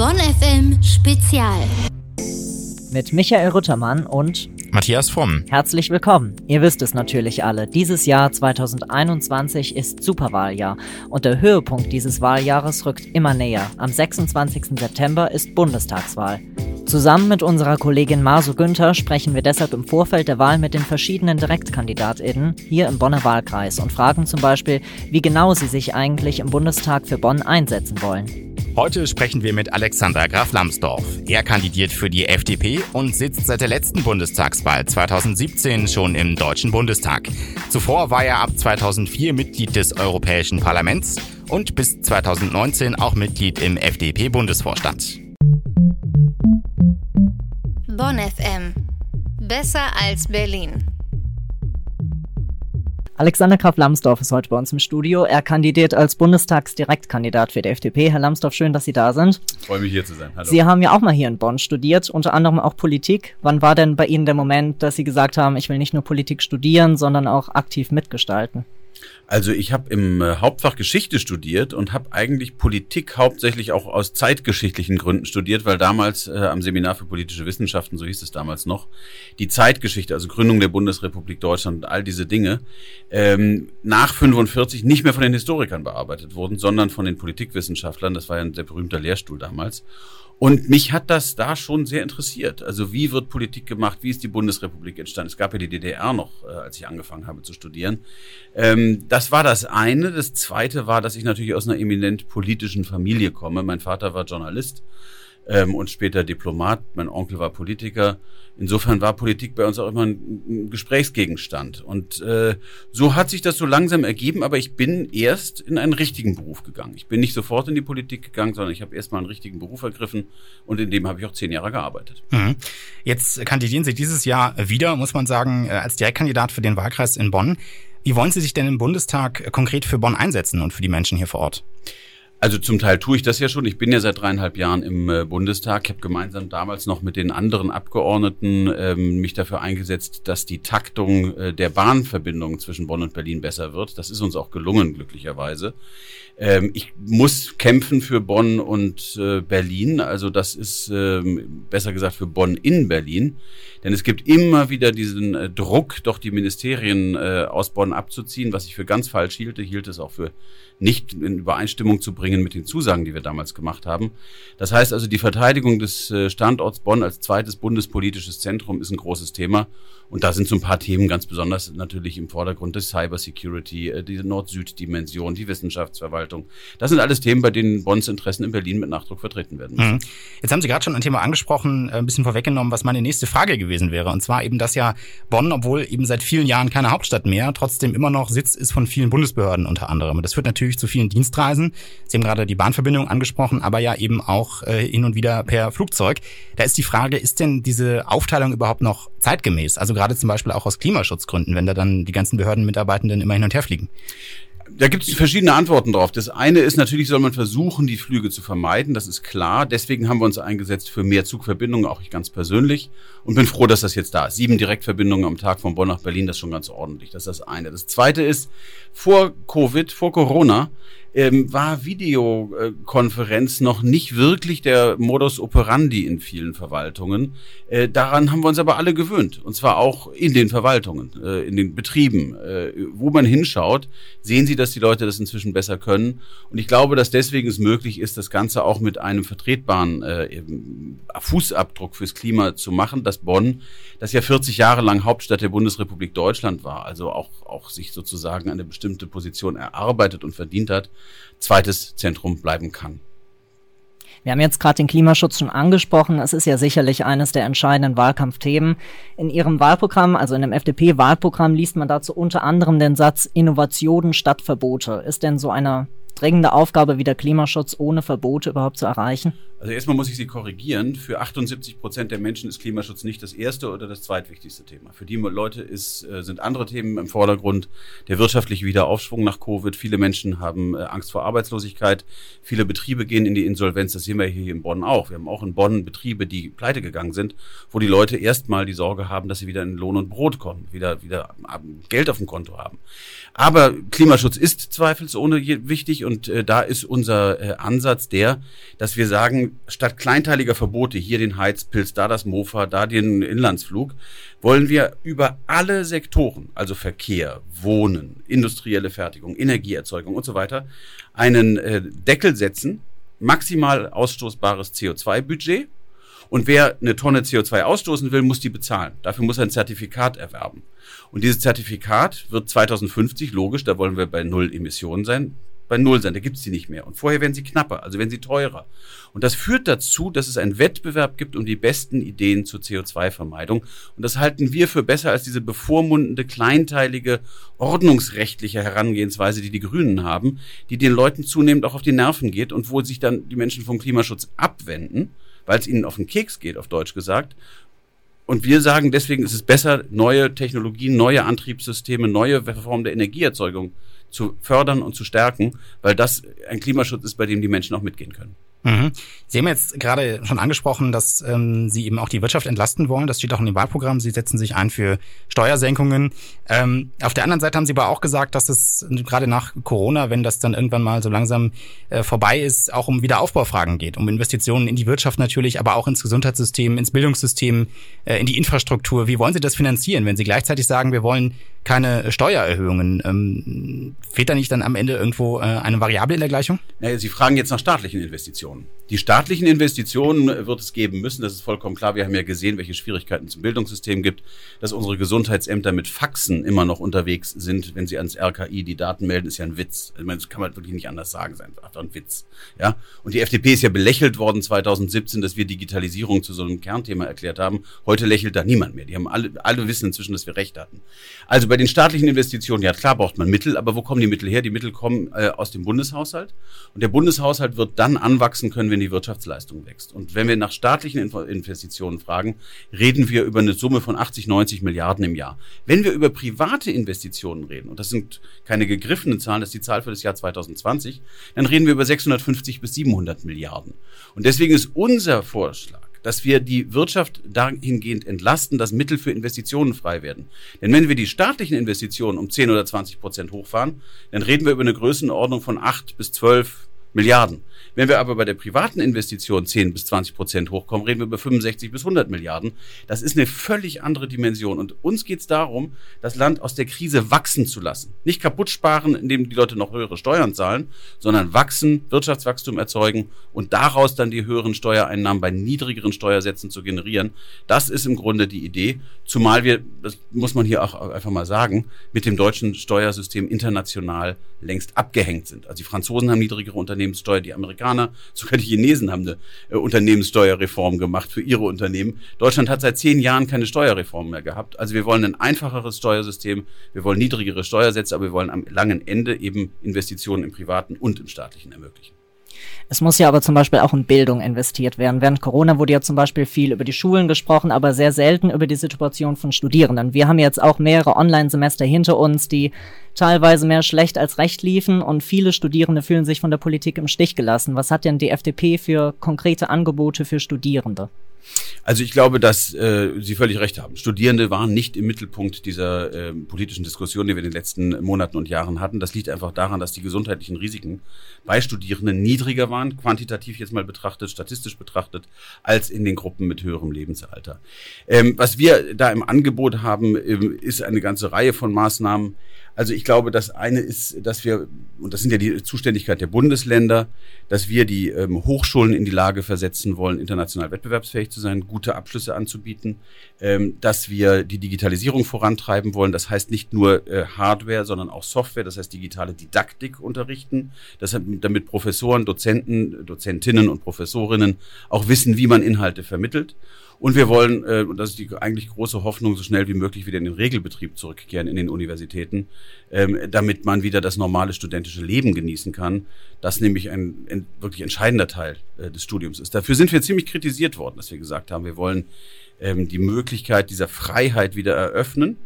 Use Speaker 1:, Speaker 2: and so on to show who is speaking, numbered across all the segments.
Speaker 1: Bonn FM Spezial.
Speaker 2: Mit Michael Ruttermann und
Speaker 3: Matthias Fromm.
Speaker 2: Herzlich willkommen. Ihr wisst es natürlich alle. Dieses Jahr 2021 ist Superwahljahr und der Höhepunkt dieses Wahljahres rückt immer näher. Am 26. September ist Bundestagswahl. Zusammen mit unserer Kollegin Masu Günther sprechen wir deshalb im Vorfeld der Wahl mit den verschiedenen DirektkandidatInnen hier im Bonner Wahlkreis und fragen zum Beispiel, wie genau sie sich eigentlich im Bundestag für Bonn einsetzen wollen.
Speaker 3: Heute sprechen wir mit Alexander Graf Lambsdorff. Er kandidiert für die FDP und sitzt seit der letzten Bundestagswahl 2017 schon im Deutschen Bundestag. Zuvor war er ab 2004 Mitglied des Europäischen Parlaments und bis 2019 auch Mitglied im FDP-Bundesvorstand.
Speaker 1: Bonn FM. Besser als Berlin.
Speaker 2: Alexander Graf Lambsdorff ist heute bei uns im Studio. Er kandidiert als Bundestagsdirektkandidat für die FDP. Herr Lambsdorff, schön, dass Sie da sind.
Speaker 4: Ich freue mich hier zu sein. Hallo.
Speaker 2: Sie haben ja auch mal hier in Bonn studiert, unter anderem auch Politik. Wann war denn bei Ihnen der Moment, dass Sie gesagt haben, ich will nicht nur Politik studieren, sondern auch aktiv mitgestalten?
Speaker 4: Also ich habe im äh, Hauptfach Geschichte studiert und habe eigentlich Politik hauptsächlich auch aus zeitgeschichtlichen Gründen studiert, weil damals äh, am Seminar für politische Wissenschaften, so hieß es damals noch, die Zeitgeschichte, also Gründung der Bundesrepublik Deutschland und all diese Dinge, ähm, nach 45 nicht mehr von den Historikern bearbeitet wurden, sondern von den Politikwissenschaftlern. Das war ja ein sehr berühmter Lehrstuhl damals. Und mich hat das da schon sehr interessiert. Also wie wird Politik gemacht? Wie ist die Bundesrepublik entstanden? Es gab ja die DDR noch, äh, als ich angefangen habe zu studieren. Ähm, das war das eine. Das zweite war, dass ich natürlich aus einer eminent politischen Familie komme. Mein Vater war Journalist ähm, und später Diplomat. Mein Onkel war Politiker. Insofern war Politik bei uns auch immer ein, Gesprächsgegenstand. Und äh, so hat sich das so langsam ergeben, aber ich bin erst in einen richtigen Beruf gegangen. Ich bin nicht sofort in die Politik gegangen, sondern ich habe erst mal einen richtigen Beruf ergriffen und in dem habe ich auch zehn Jahre gearbeitet.
Speaker 3: Mhm. Jetzt kandidieren Sie dieses Jahr wieder, muss man sagen, äh, als Direktkandidat für den Wahlkreis in Bonn. Wie wollen Sie sich denn im Bundestag konkret für Bonn einsetzen und für die Menschen hier vor Ort?
Speaker 4: Also zum Teil tue ich das ja schon. Ich bin ja seit dreieinhalb Jahren im äh, Bundestag. Ich habe gemeinsam damals noch mit den anderen Abgeordneten ähm, mich dafür eingesetzt, dass die Taktung äh, der Bahnverbindung zwischen Bonn und Berlin besser wird. Das ist uns auch gelungen, glücklicherweise. Ähm, ich muss kämpfen für Bonn und äh, Berlin. Also das ist ähm, besser gesagt für Bonn in Berlin. Denn es gibt immer wieder diesen äh, Druck, doch die Ministerien äh, aus Bonn abzuziehen, was ich für ganz falsch hielte. hielt es auch für nicht in Übereinstimmung zu bringen mit den Zusagen, die wir damals gemacht haben. Das heißt also, die Verteidigung des äh, Standorts Bonn als zweites bundespolitisches Zentrum ist ein großes Thema. Und da sind so ein paar Themen ganz besonders natürlich im Vordergrund, das Cybersecurity, äh, diese Nord-Süd-Dimension, die Wissenschaftsverwaltung. Das sind alles Themen, bei denen Bonns Interessen in Berlin mit Nachdruck vertreten werden müssen. Mhm.
Speaker 3: Jetzt haben Sie gerade schon ein Thema angesprochen, ein bisschen vorweggenommen, was meine nächste Frage gewesen wäre. Und zwar eben, dass ja Bonn, obwohl eben seit vielen Jahren keine Hauptstadt mehr, trotzdem immer noch Sitz ist von vielen Bundesbehörden unter anderem. Und das führt natürlich zu vielen Dienstreisen. Sie haben gerade die Bahnverbindung angesprochen, aber ja eben auch äh, hin und wieder per Flugzeug. Da ist die Frage, ist denn diese Aufteilung überhaupt noch zeitgemäß? Also gerade zum Beispiel auch aus Klimaschutzgründen, wenn da dann die ganzen Behördenmitarbeitenden immer hin und her fliegen.
Speaker 4: Da gibt es verschiedene Antworten drauf. Das eine ist natürlich, soll man versuchen, die Flüge zu vermeiden. Das ist klar. Deswegen haben wir uns eingesetzt für mehr Zugverbindungen, auch ich ganz persönlich. Und bin froh, dass das jetzt da ist. Sieben Direktverbindungen am Tag von Bonn nach Berlin, das ist schon ganz ordentlich. Das ist das eine. Das zweite ist, vor Covid, vor Corona, ähm, war Videokonferenz noch nicht wirklich der Modus operandi in vielen Verwaltungen. Äh, daran haben wir uns aber alle gewöhnt. Und zwar auch in den Verwaltungen, äh, in den Betrieben. Äh, wo man hinschaut, sehen Sie, dass die Leute das inzwischen besser können. Und ich glaube, dass deswegen es möglich ist, das Ganze auch mit einem vertretbaren äh, Fußabdruck fürs Klima zu machen, dass Bonn, das ja 40 Jahre lang Hauptstadt der Bundesrepublik Deutschland war, also auch, auch sich sozusagen eine bestimmte Position erarbeitet und verdient hat, zweites Zentrum bleiben kann.
Speaker 2: Wir haben jetzt gerade den Klimaschutz schon angesprochen. Es ist ja sicherlich eines der entscheidenden Wahlkampfthemen. In Ihrem Wahlprogramm, also in dem FDP-Wahlprogramm, liest man dazu unter anderem den Satz Innovationen statt Verbote. Ist denn so eine dringende Aufgabe wie der Klimaschutz ohne Verbote überhaupt zu erreichen?
Speaker 4: Also erstmal muss ich Sie korrigieren. Für 78 Prozent der Menschen ist Klimaschutz nicht das erste oder das zweitwichtigste Thema. Für die Leute ist, äh, sind andere Themen im Vordergrund. Der wirtschaftliche Wiederaufschwung nach Covid. Viele Menschen haben äh, Angst vor Arbeitslosigkeit. Viele Betriebe gehen in die Insolvenz. Das sehen wir hier in Bonn auch. Wir haben auch in Bonn Betriebe, die pleite gegangen sind, wo die Leute erstmal die Sorge haben, dass sie wieder in Lohn und Brot kommen, wieder, wieder Geld auf dem Konto haben. Aber Klimaschutz ist zweifelsohne wichtig und äh, da ist unser äh, Ansatz der, dass wir sagen, statt kleinteiliger Verbote, hier den Heizpilz, da das Mofa, da den Inlandsflug, wollen wir über alle Sektoren, also Verkehr, Wohnen, industrielle Fertigung, Energieerzeugung und so weiter, einen äh, Deckel setzen, maximal ausstoßbares CO2-Budget. Und wer eine Tonne CO2 ausstoßen will, muss die bezahlen. Dafür muss er ein Zertifikat erwerben. Und dieses Zertifikat wird 2050, logisch, da wollen wir bei Null Emissionen sein, bei Null sein, da gibt's die nicht mehr. Und vorher werden sie knapper, also werden sie teurer. Und das führt dazu, dass es einen Wettbewerb gibt um die besten Ideen zur CO2-Vermeidung. Und das halten wir für besser als diese bevormundende, kleinteilige, ordnungsrechtliche Herangehensweise, die die Grünen haben, die den Leuten zunehmend auch auf die Nerven geht und wo sich dann die Menschen vom Klimaschutz abwenden, weil es ihnen auf den Keks geht, auf Deutsch gesagt, und wir sagen, deswegen ist es besser, neue Technologien, neue Antriebssysteme, neue Formen der Energieerzeugung zu fördern und zu stärken, weil das ein Klimaschutz ist, bei dem die Menschen auch mitgehen können.
Speaker 3: Mhm. Sie haben jetzt gerade schon angesprochen, dass ähm, Sie eben auch die Wirtschaft entlasten wollen. Das steht auch in dem Wahlprogramm. Sie setzen sich ein für Steuersenkungen. Ähm, auf der anderen Seite haben Sie aber auch gesagt, dass es gerade nach Corona, wenn das dann irgendwann mal so langsam äh, vorbei ist, auch um Wiederaufbaufragen geht, um Investitionen in die Wirtschaft natürlich, aber auch ins Gesundheitssystem, ins Bildungssystem, äh, in die Infrastruktur. Wie wollen Sie das finanzieren, wenn Sie gleichzeitig sagen, wir wollen keine Steuererhöhungen? Ähm, fehlt da nicht dann am Ende irgendwo äh, eine Variable in der Gleichung?
Speaker 4: Naja, Sie fragen jetzt nach staatlichen Investitionen. Investitionen. Die staatlichen Investitionen wird es geben müssen, das ist vollkommen klar. Wir haben ja gesehen, welche Schwierigkeiten es im Bildungssystem gibt, dass unsere Gesundheitsämter mit Faxen immer noch unterwegs sind, wenn sie ans RKI die Daten melden, ist ja ein Witz. Ich meine, das kann man wirklich nicht anders sagen, ist einfach ein Witz. Ja? Und die FDP ist ja belächelt worden 2017, dass wir Digitalisierung zu so einem Kernthema erklärt haben. Heute lächelt da niemand mehr. Die haben alle, alle wissen inzwischen, dass wir recht hatten. Also bei den staatlichen Investitionen, ja klar braucht man Mittel, aber wo kommen die Mittel her? Die Mittel kommen äh, aus dem Bundeshaushalt. Und der Bundeshaushalt wird dann anwachsen können, wenn wenn die Wirtschaftsleistung wächst. Und wenn wir nach staatlichen Investitionen fragen, reden wir über eine Summe von 80, 90 Milliarden im Jahr. Wenn wir über private Investitionen reden, und das sind keine gegriffenen Zahlen, das ist die Zahl für das Jahr 2020, dann reden wir über 650 bis 700 Milliarden. Und deswegen ist unser Vorschlag, dass wir die Wirtschaft dahingehend entlasten, dass Mittel für Investitionen frei werden. Denn wenn wir die staatlichen Investitionen um 10 oder 20 Prozent hochfahren, dann reden wir über eine Größenordnung von 8 bis 12 Milliarden. Wenn wir aber bei der privaten Investition 10 bis 20 Prozent hochkommen, reden wir über 65 bis 100 Milliarden. Das ist eine völlig andere Dimension. Und uns geht es darum, das Land aus der Krise wachsen zu lassen. Nicht kaputt sparen, indem die Leute noch höhere Steuern zahlen, sondern wachsen, Wirtschaftswachstum erzeugen und daraus dann die höheren Steuereinnahmen bei niedrigeren Steuersätzen zu generieren. Das ist im Grunde die Idee. Zumal wir, das muss man hier auch einfach mal sagen, mit dem deutschen Steuersystem international längst abgehängt sind. Also die Franzosen haben niedrigere Unternehmenssteuer, die Amerikaner Amerikaner, sogar die Chinesen haben eine äh, Unternehmenssteuerreform gemacht für ihre Unternehmen. Deutschland hat seit zehn Jahren keine Steuerreform mehr gehabt. Also wir wollen ein einfacheres Steuersystem, wir wollen niedrigere Steuersätze, aber wir wollen am langen Ende eben Investitionen im privaten und im staatlichen ermöglichen.
Speaker 2: Es muss ja aber zum Beispiel auch in Bildung investiert werden. Während Corona wurde ja zum Beispiel viel über die Schulen gesprochen, aber sehr selten über die Situation von Studierenden. Wir haben jetzt auch mehrere Online-Semester hinter uns, die teilweise mehr schlecht als recht liefen und viele Studierende fühlen sich von der Politik im Stich gelassen. Was hat denn die FDP für konkrete Angebote für Studierende?
Speaker 4: Also ich glaube, dass äh, Sie völlig recht haben. Studierende waren nicht im Mittelpunkt dieser äh, politischen Diskussion, die wir in den letzten Monaten und Jahren hatten. Das liegt einfach daran, dass die gesundheitlichen Risiken bei Studierenden niedriger waren, quantitativ jetzt mal betrachtet, statistisch betrachtet, als in den Gruppen mit höherem Lebensalter. Ähm, was wir da im Angebot haben, ähm, ist eine ganze Reihe von Maßnahmen, also ich glaube, das eine ist, dass wir, und das sind ja die Zuständigkeit der Bundesländer, dass wir die ähm, Hochschulen in die Lage versetzen wollen, international wettbewerbsfähig zu sein, gute Abschlüsse anzubieten, ähm, dass wir die Digitalisierung vorantreiben wollen. Das heißt nicht nur äh, Hardware, sondern auch Software, das heißt digitale Didaktik unterrichten, das, damit Professoren, Dozenten, Dozentinnen und Professorinnen auch wissen, wie man Inhalte vermittelt. Und wir wollen, äh, und das ist die eigentlich große Hoffnung, so schnell wie möglich wieder in den Regelbetrieb zurückkehren in den Universitäten, ähm, damit man wieder das normale studentische Leben genießen kann, das nämlich ein, ein wirklich entscheidender Teil äh, des Studiums ist. Dafür sind wir ziemlich kritisiert worden, dass wir gesagt haben, wir wollen ähm, die Möglichkeit dieser Freiheit wieder eröffnen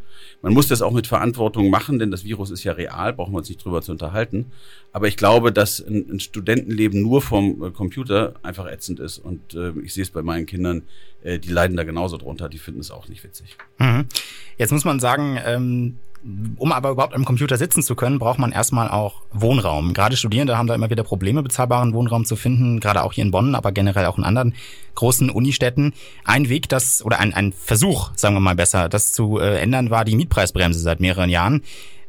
Speaker 4: man muss das auch mit Verantwortung machen, denn das Virus ist ja real, brauchen wir uns nicht drüber zu unterhalten. Aber ich glaube, dass ein, ein Studentenleben nur vom äh, Computer einfach ätzend ist. Und äh, ich sehe es bei meinen Kindern, äh, die leiden da genauso drunter, die finden es auch nicht witzig.
Speaker 3: Mhm. Jetzt muss man sagen, ähm Um aber überhaupt am Computer sitzen zu können, braucht man erstmal auch Wohnraum. Gerade Studierende haben da immer wieder Probleme, bezahlbaren Wohnraum zu finden, gerade auch hier in Bonn, aber generell auch in anderen großen Unistädten. Ein Weg, das oder ein, ein Versuch, sagen wir mal besser, das zu äh, ändern, war die Mietpreisbremse seit mehreren Jahren.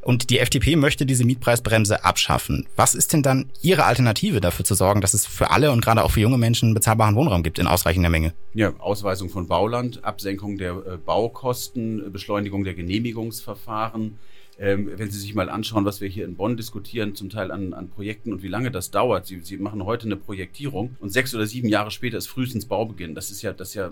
Speaker 3: Und die FDP möchte diese Mietpreisbremse abschaffen. Was ist denn dann Ihre Alternative dafür zu sorgen, dass es für alle und gerade auch für junge Menschen bezahlbaren Wohnraum gibt in ausreichender Menge?
Speaker 4: Ja, Ausweisung von Bauland, Absenkung der äh, Baukosten, Beschleunigung der Genehmigungsverfahren. Ähm, wenn Sie sich mal anschauen, was wir hier in Bonn diskutieren, zum Teil an, an Projekten und wie lange das dauert. Sie, Sie machen heute eine Projektierung und sechs oder sieben Jahre später ist frühestens Baubeginn. Das ist ja, das ist ja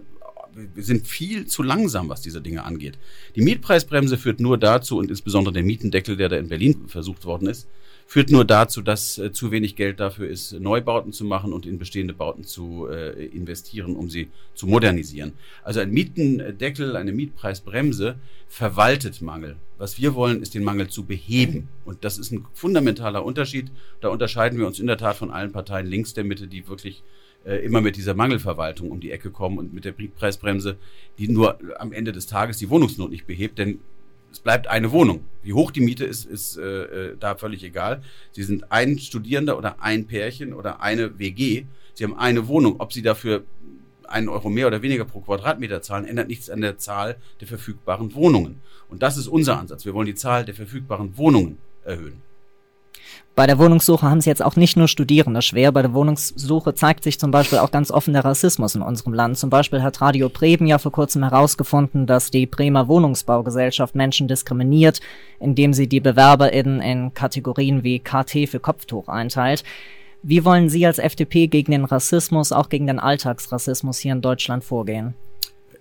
Speaker 4: wir sind viel zu langsam, was diese Dinge angeht. Die Mietpreisbremse führt nur dazu, und insbesondere der Mietendeckel, der da in Berlin versucht worden ist, führt nur dazu, dass äh, zu wenig Geld dafür ist, Neubauten zu machen und in bestehende Bauten zu äh, investieren, um sie zu modernisieren. Also ein Mietendeckel, eine Mietpreisbremse verwaltet Mangel. Was wir wollen, ist den Mangel zu beheben. Und das ist ein fundamentaler Unterschied. Da unterscheiden wir uns in der Tat von allen Parteien links der Mitte, die wirklich immer mit dieser Mangelverwaltung um die Ecke kommen und mit der Preisbremse, die nur am Ende des Tages die Wohnungsnot nicht behebt, denn es bleibt eine Wohnung. Wie hoch die Miete ist, ist äh, äh da völlig egal. Sie sind ein Studierender oder ein Pärchen oder eine WG. Sie haben eine Wohnung. Ob Sie dafür einen Euro mehr oder weniger pro Quadratmeter zahlen, ändert nichts an der Zahl der verfügbaren Wohnungen. Und das ist unser Ansatz. Wir wollen die Zahl der verfügbaren Wohnungen erhöhen.
Speaker 2: Bei der Wohnungssuche haben es jetzt auch nicht nur Studierende schwer. Bei der Wohnungssuche zeigt sich zum Beispiel auch ganz offen der Rassismus in unserem Land. Zum Beispiel hat Radio Preben ja vor kurzem herausgefunden, dass die Bremer Wohnungsbaugesellschaft Menschen diskriminiert, indem sie die BewerberInnen in Kategorien wie KT für Kopftuch einteilt. Wie wollen Sie als FDP gegen den Rassismus, auch gegen den Alltagsrassismus hier in Deutschland vorgehen?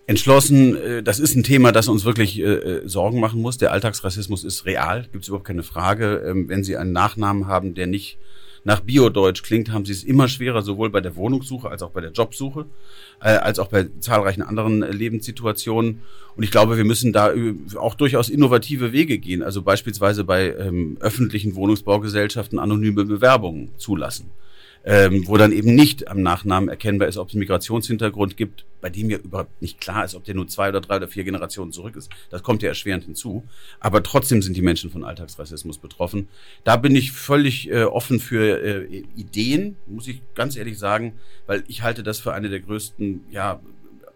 Speaker 4: Entschlossen, äh, das ist ein Thema, das uns wirklich äh, äh, Sorgen machen muss. Der Alltagsrassismus ist real, gibt es überhaupt keine Frage. Ähm, wenn Sie einen Nachnamen haben, der nicht nach Biodeutsch klingt, haben Sie es immer schwerer, sowohl bei der Wohnungssuche als auch bei der Jobsuche, als auch bei zahlreichen anderen Lebenssituationen. Und ich glaube, wir müssen da auch durchaus innovative Wege gehen. Also beispielsweise bei ähm, öffentlichen Wohnungsbaugesellschaften anonyme Bewerbungen zulassen ähm, wo dann eben nicht am Nachnamen erkennbar ist, ob es einen Migrationshintergrund gibt, bei dem ja überhaupt nicht klar ist, ob der nur zwei oder drei oder vier Generationen zurück ist. Das kommt ja erschwerend hinzu. Aber trotzdem sind die Menschen von Alltagsrassismus betroffen. Da bin ich völlig äh, offen für äh, Ideen, muss ich ganz ehrlich sagen, weil ich halte das für eine der größten, ja,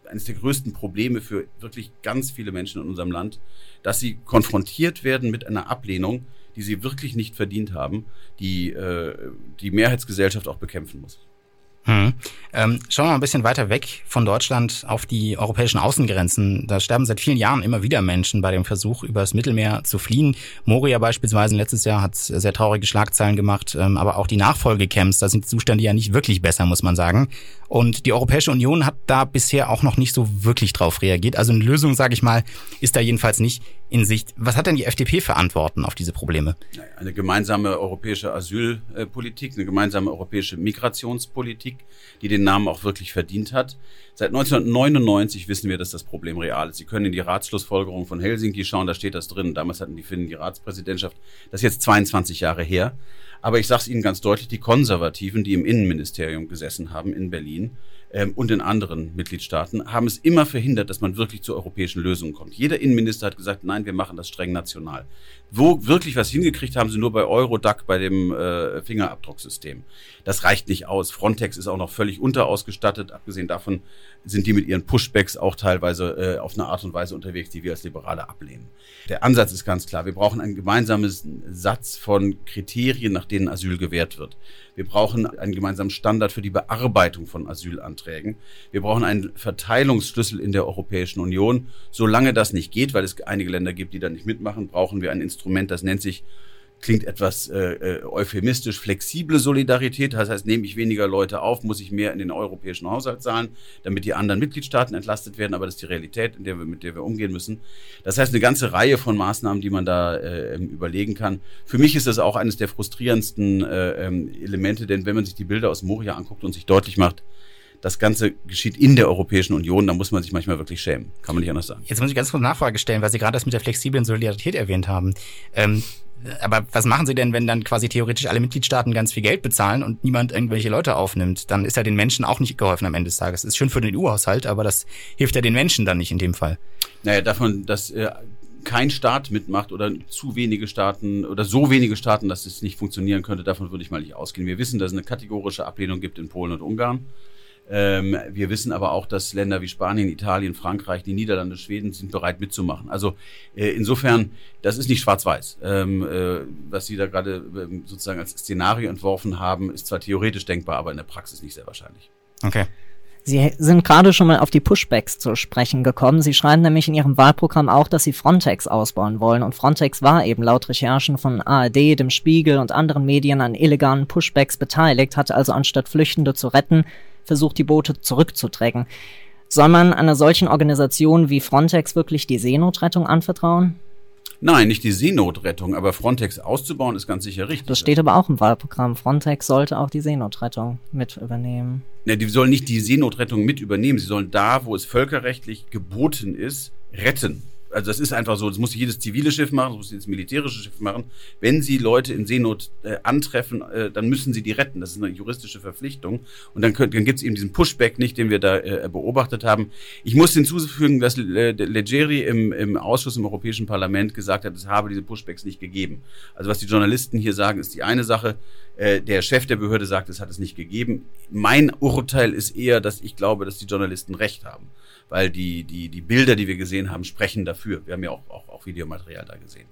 Speaker 4: eines der größten Probleme für wirklich ganz viele Menschen in unserem Land, dass sie konfrontiert werden mit einer Ablehnung, die sie wirklich nicht verdient haben, die äh, die Mehrheitsgesellschaft auch bekämpfen muss.
Speaker 3: Hm. Ähm, schauen wir mal ein bisschen weiter weg von Deutschland auf die europäischen Außengrenzen. Da sterben seit vielen Jahren immer wieder Menschen bei dem Versuch, übers Mittelmeer zu fliehen. Moria beispielsweise letztes Jahr hat sehr traurige Schlagzeilen gemacht, ähm, aber auch die Nachfolgecamps, da sind die Zustände ja nicht wirklich besser, muss man sagen. Und die Europäische Union hat da bisher auch noch nicht so wirklich drauf reagiert. Also eine Lösung, sage ich mal, ist da jedenfalls nicht in Sicht. Was hat denn die FDP für Antworten auf diese Probleme?
Speaker 4: Eine gemeinsame europäische Asylpolitik, eine gemeinsame europäische Migrationspolitik, die den Namen auch wirklich verdient hat. Seit 1999 wissen wir, dass das Problem real ist. Sie können in die Ratsschlussfolgerung von Helsinki schauen, da steht das drin. Damals hatten die Finnen die Ratspräsidentschaft. Das ist jetzt 22 Jahre her. Aber ich sage es Ihnen ganz deutlich, die Konservativen, die im Innenministerium gesessen haben in Berlin, ähm, und in anderen Mitgliedstaaten haben es immer verhindert, dass man wirklich zu europäischen Lösungen kommt. Jeder Innenminister hat gesagt, nein, wir machen das streng national. Wo wirklich was hingekriegt haben sie nur bei Eurodac, bei dem äh, Fingerabdrucksystem. Das reicht nicht aus. Frontex ist auch noch völlig unterausgestattet. Abgesehen davon sind die mit ihren Pushbacks auch teilweise äh, auf eine Art und Weise unterwegs, die wir als Liberale ablehnen. Der Ansatz ist ganz klar. Wir brauchen einen gemeinsamen Satz von Kriterien, nach denen Asyl gewährt wird. Wir brauchen einen gemeinsamen Standard für die Bearbeitung von Asylanträgen. Wir brauchen einen Verteilungsschlüssel in der Europäischen Union. Solange das nicht geht, weil es einige Länder gibt, die da nicht mitmachen, brauchen wir ein Instrument, das nennt sich klingt etwas äh, äh, euphemistisch, flexible Solidarität. Das heißt, nehme ich weniger Leute auf, muss ich mehr in den europäischen Haushalt zahlen, damit die anderen Mitgliedstaaten entlastet werden. Aber das ist die Realität, in der wir, mit der wir umgehen müssen. Das heißt, eine ganze Reihe von Maßnahmen, die man da äh, überlegen kann. Für mich ist das auch eines der frustrierendsten äh, ähm, Elemente, denn wenn man sich die Bilder aus Moria anguckt und sich deutlich macht, das Ganze geschieht in der Europäischen Union, da muss man sich manchmal wirklich schämen. Kann man nicht anders sagen.
Speaker 3: Jetzt muss ich ganz kurz Nachfrage stellen, weil Sie gerade das mit der flexiblen Solidarität erwähnt haben. Ähm, aber was machen Sie denn, wenn dann quasi theoretisch alle Mitgliedstaaten ganz viel Geld bezahlen und niemand irgendwelche Leute aufnimmt? Dann ist ja den Menschen auch nicht geholfen am Ende des Tages. Ist schön für den EU-Haushalt, aber das hilft ja den Menschen dann nicht in dem Fall.
Speaker 4: Naja, davon, dass äh, kein Staat mitmacht oder zu wenige Staaten oder so wenige Staaten, dass es nicht funktionieren könnte, davon würde ich mal nicht ausgehen. Wir wissen, dass es eine kategorische Ablehnung gibt in Polen und Ungarn. Ähm, wir wissen aber auch, dass Länder wie Spanien, Italien, Frankreich, die Niederlande, Schweden sind bereit mitzumachen. Also äh, insofern, das ist nicht schwarz-weiß. Ähm, äh, was Sie da gerade äh, sozusagen als Szenario entworfen haben, ist zwar theoretisch denkbar, aber in der Praxis nicht sehr wahrscheinlich.
Speaker 3: Okay.
Speaker 2: Sie sind gerade schon mal auf die Pushbacks zu sprechen gekommen. Sie schreiben nämlich in Ihrem Wahlprogramm auch, dass Sie Frontex ausbauen wollen. Und Frontex war eben laut Recherchen von ARD, dem Spiegel und anderen Medien an illegalen Pushbacks beteiligt, hatte also anstatt Flüchtende zu retten, versucht, die Boote zurückzudrängen. Soll man einer solchen Organisation wie Frontex wirklich die Seenotrettung anvertrauen?
Speaker 4: Nein, nicht die Seenotrettung, aber Frontex auszubauen ist ganz sicher richtig.
Speaker 2: Das steht aber auch im Wahlprogramm. Frontex sollte auch die Seenotrettung mit übernehmen.
Speaker 4: Ne, die sollen nicht die Seenotrettung mit übernehmen. Sie sollen da, wo es völkerrechtlich geboten ist, retten also das ist einfach so, das muss jedes zivile Schiff machen, das muss jedes militärische Schiff machen. Wenn sie Leute in Seenot äh, antreffen, äh, dann müssen sie die retten. Das ist eine juristische Verpflichtung. Und dann, könnt, dann gibt es eben diesen Pushback nicht, den wir da äh, beobachtet haben. Ich muss hinzufügen, dass äh, Leggeri im, im Ausschuss im Europäischen Parlament gesagt hat, es habe diese Pushbacks nicht gegeben. Also was die Journalisten hier sagen, ist die eine Sache. Äh, der Chef der Behörde sagt, es hat es nicht gegeben. Mein Urteil ist eher, dass ich glaube, dass die Journalisten recht haben weil die, die, die Bilder, die wir gesehen haben, sprechen dafür. Wir haben ja auch, auch, auch Videomaterial da gesehen.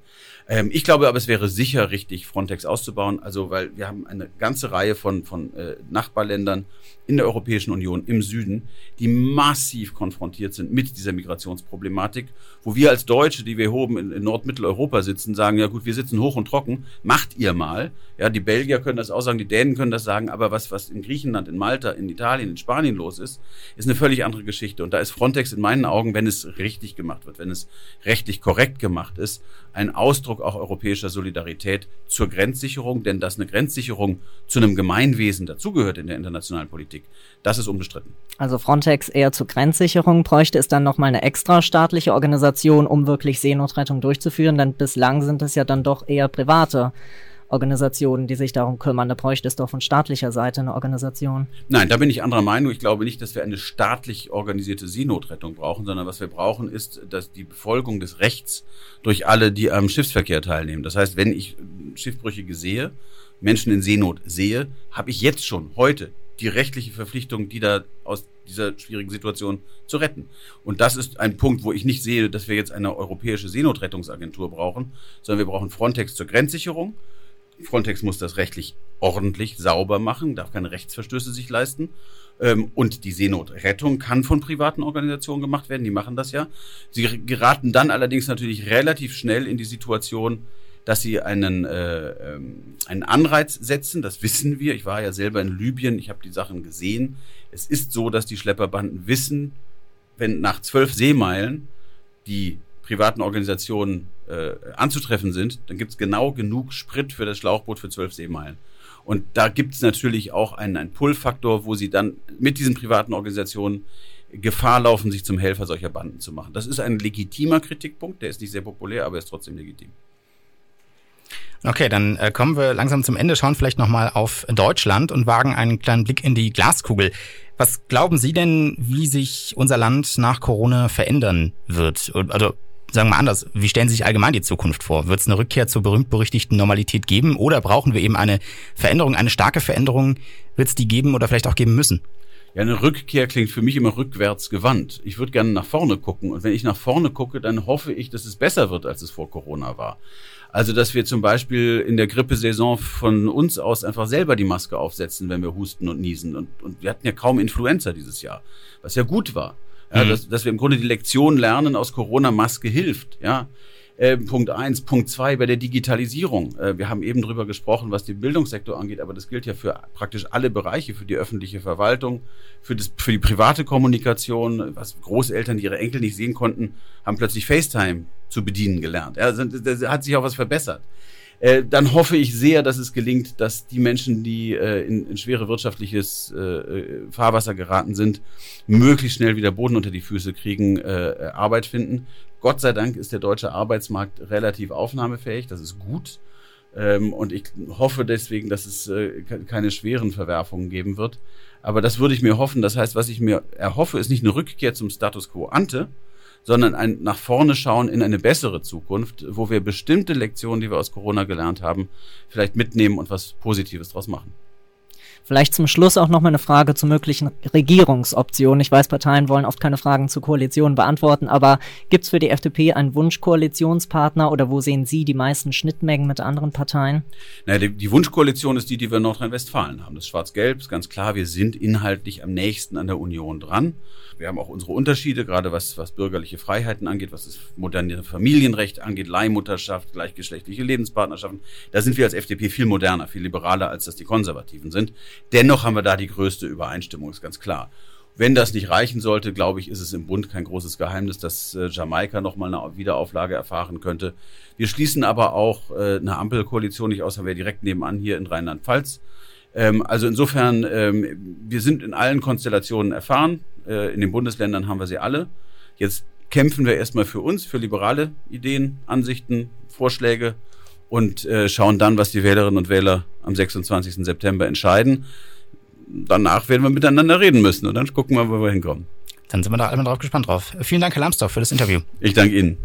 Speaker 4: Ähm, ich glaube aber, es wäre sicher richtig, Frontex auszubauen, also weil wir haben eine ganze Reihe von, von äh, Nachbarländern, in der Europäischen Union im Süden, die massiv konfrontiert sind mit dieser Migrationsproblematik, wo wir als Deutsche, die wir oben in, in Nordmitteleuropa sitzen, sagen, ja gut, wir sitzen hoch und trocken, macht ihr mal. Ja, die Belgier können das auch sagen, die Dänen können das sagen, aber was, was in Griechenland, in Malta, in Italien, in Spanien los ist, ist eine völlig andere Geschichte. Und da ist Frontex in meinen Augen, wenn es richtig gemacht wird, wenn es rechtlich korrekt gemacht ist, ein Ausdruck auch europäischer Solidarität zur Grenzsicherung, denn dass eine Grenzsicherung zu einem Gemeinwesen dazugehört in der internationalen Politik, das ist unbestritten.
Speaker 2: Also Frontex eher zur Grenzsicherung, bräuchte es dann nochmal eine extra staatliche Organisation, um wirklich Seenotrettung durchzuführen, denn bislang sind es ja dann doch eher private Organisationen, die sich darum kümmern. Da bräuchte es doch von staatlicher Seite eine Organisation.
Speaker 4: Nein, da bin ich anderer Meinung. Ich glaube nicht, dass wir eine staatlich organisierte Seenotrettung brauchen, sondern was wir brauchen, ist, dass die Befolgung des Rechts durch alle, die am Schiffsverkehr teilnehmen. Das heißt, wenn ich Schiffbrüchige sehe, Menschen in Seenot sehe, habe ich jetzt schon heute die rechtliche Verpflichtung, die da aus dieser schwierigen Situation zu retten. Und das ist ein Punkt, wo ich nicht sehe, dass wir jetzt eine europäische Seenotrettungsagentur brauchen, sondern wir brauchen Frontex zur Grenzsicherung. Frontex muss das rechtlich ordentlich sauber machen, darf keine Rechtsverstöße sich leisten. Ähm, und die Seenotrettung kann von privaten Organisationen gemacht werden, die machen das ja. Sie geraten dann allerdings natürlich relativ schnell in die Situation, dass sie einen, äh, ähm, einen Anreiz setzen. Das wissen wir. Ich war ja selber in Libyen, ich habe die Sachen gesehen. Es ist so, dass die Schlepperbanden wissen, wenn nach zwölf Seemeilen die privaten Organisationen äh, anzutreffen sind, dann gibt es genau genug Sprit für das Schlauchboot für zwölf Seemeilen. Und da gibt es natürlich auch einen, einen Pull-Faktor, wo sie dann mit diesen privaten Organisationen Gefahr laufen, sich zum Helfer solcher Banden zu machen. Das ist ein legitimer Kritikpunkt, der ist nicht sehr populär, aber ist trotzdem legitim.
Speaker 3: Okay, dann äh, kommen wir langsam zum Ende, schauen vielleicht nochmal auf Deutschland und wagen einen kleinen Blick in die Glaskugel. Was glauben Sie denn, wie sich unser Land nach Corona verändern wird? Also sagen wir mal anders, wie stellen Sie sich allgemein die Zukunft vor? Wird es eine Rückkehr zur berühmt-berüchtigten Normalität geben oder brauchen wir eben eine Veränderung, eine starke Veränderung? Wird es die geben oder vielleicht auch geben müssen?
Speaker 4: Ja, eine Rückkehr klingt für mich immer rückwärts gewandt. Ich würde gerne nach vorne gucken. Und wenn ich nach vorne gucke, dann hoffe ich, dass es besser wird, als es vor Corona war. Also, dass wir zum Beispiel in der Grippesaison von uns aus einfach selber die Maske aufsetzen, wenn wir husten und niesen. Und, und wir hatten ja kaum Influenza dieses Jahr, was ja gut war. Ja, mhm. dass, dass wir im Grunde die Lektion lernen aus Corona, Maske hilft. Ja, äh, Punkt eins, Punkt zwei bei der Digitalisierung. Äh, wir haben eben drüber gesprochen, was den Bildungssektor angeht, aber das gilt ja für praktisch alle Bereiche, für die öffentliche Verwaltung, für, das, für die private Kommunikation. Was Großeltern, die ihre Enkel nicht sehen konnten, haben plötzlich FaceTime zu bedienen gelernt. Also, da hat sich auch was verbessert. Äh, dann hoffe ich sehr, dass es gelingt, dass die Menschen, die äh, in, in schwere wirtschaftliches äh, äh Fahrwasser geraten sind, möglichst schnell wieder Boden unter die Füße kriegen, äh, Arbeit finden. Gott sei Dank ist der deutsche Arbeitsmarkt relativ aufnahmefähig, das ist gut. Ähm, und ich hoffe deswegen, dass es äh, keine schweren Verwerfungen geben wird. Aber das würde ich mir hoffen. Das heißt, was ich mir erhoffe, ist nicht eine Rückkehr zum Status quo ante, sondern ein nach vorne schauen in eine bessere Zukunft, wo wir bestimmte Lektionen, die wir aus Corona gelernt haben, vielleicht mitnehmen und was Positives draus machen.
Speaker 2: Vielleicht zum Schluss auch nochmal eine Frage zu möglichen Regierungsoptionen. Ich weiß, Parteien wollen oft keine Fragen zu Koalitionen beantworten, aber gibt es für die FDP einen Wunschkoalitionspartner oder wo sehen Sie die meisten Schnittmengen mit anderen Parteien?
Speaker 4: Naja, die, die Wunschkoalition ist die, die wir in Nordrhein-Westfalen haben. Das Schwarz-Gelb ist ganz klar, wir sind inhaltlich am nächsten an der Union dran. Wir haben auch unsere Unterschiede, gerade was, was bürgerliche Freiheiten angeht, was das moderne Familienrecht angeht, Leihmutterschaft, gleichgeschlechtliche Lebenspartnerschaften. Da sind wir als FDP viel moderner, viel liberaler, als das die Konservativen sind. Dennoch haben wir da die größte Übereinstimmung, ist ganz klar. Wenn das nicht reichen sollte, glaube ich, ist es im Bund kein großes Geheimnis, dass äh, Jamaika nochmal eine Wiederauflage erfahren könnte. Wir schließen aber auch äh, eine Ampelkoalition nicht aus, haben wir direkt nebenan hier in Rheinland-Pfalz. Ähm, also insofern, ähm, wir sind in allen Konstellationen erfahren. Äh, in den Bundesländern haben wir sie alle. Jetzt kämpfen wir erstmal für uns, für liberale Ideen, Ansichten, Vorschläge und äh, schauen dann, was die Wählerinnen und Wähler am 26. September entscheiden. Danach werden wir miteinander reden müssen und dann gucken wir, wo wir hinkommen.
Speaker 3: Dann sind wir da alle mal drauf gespannt drauf. Vielen Dank, Herr Lambsdorff, für das Interview.
Speaker 4: Ich danke Ihnen.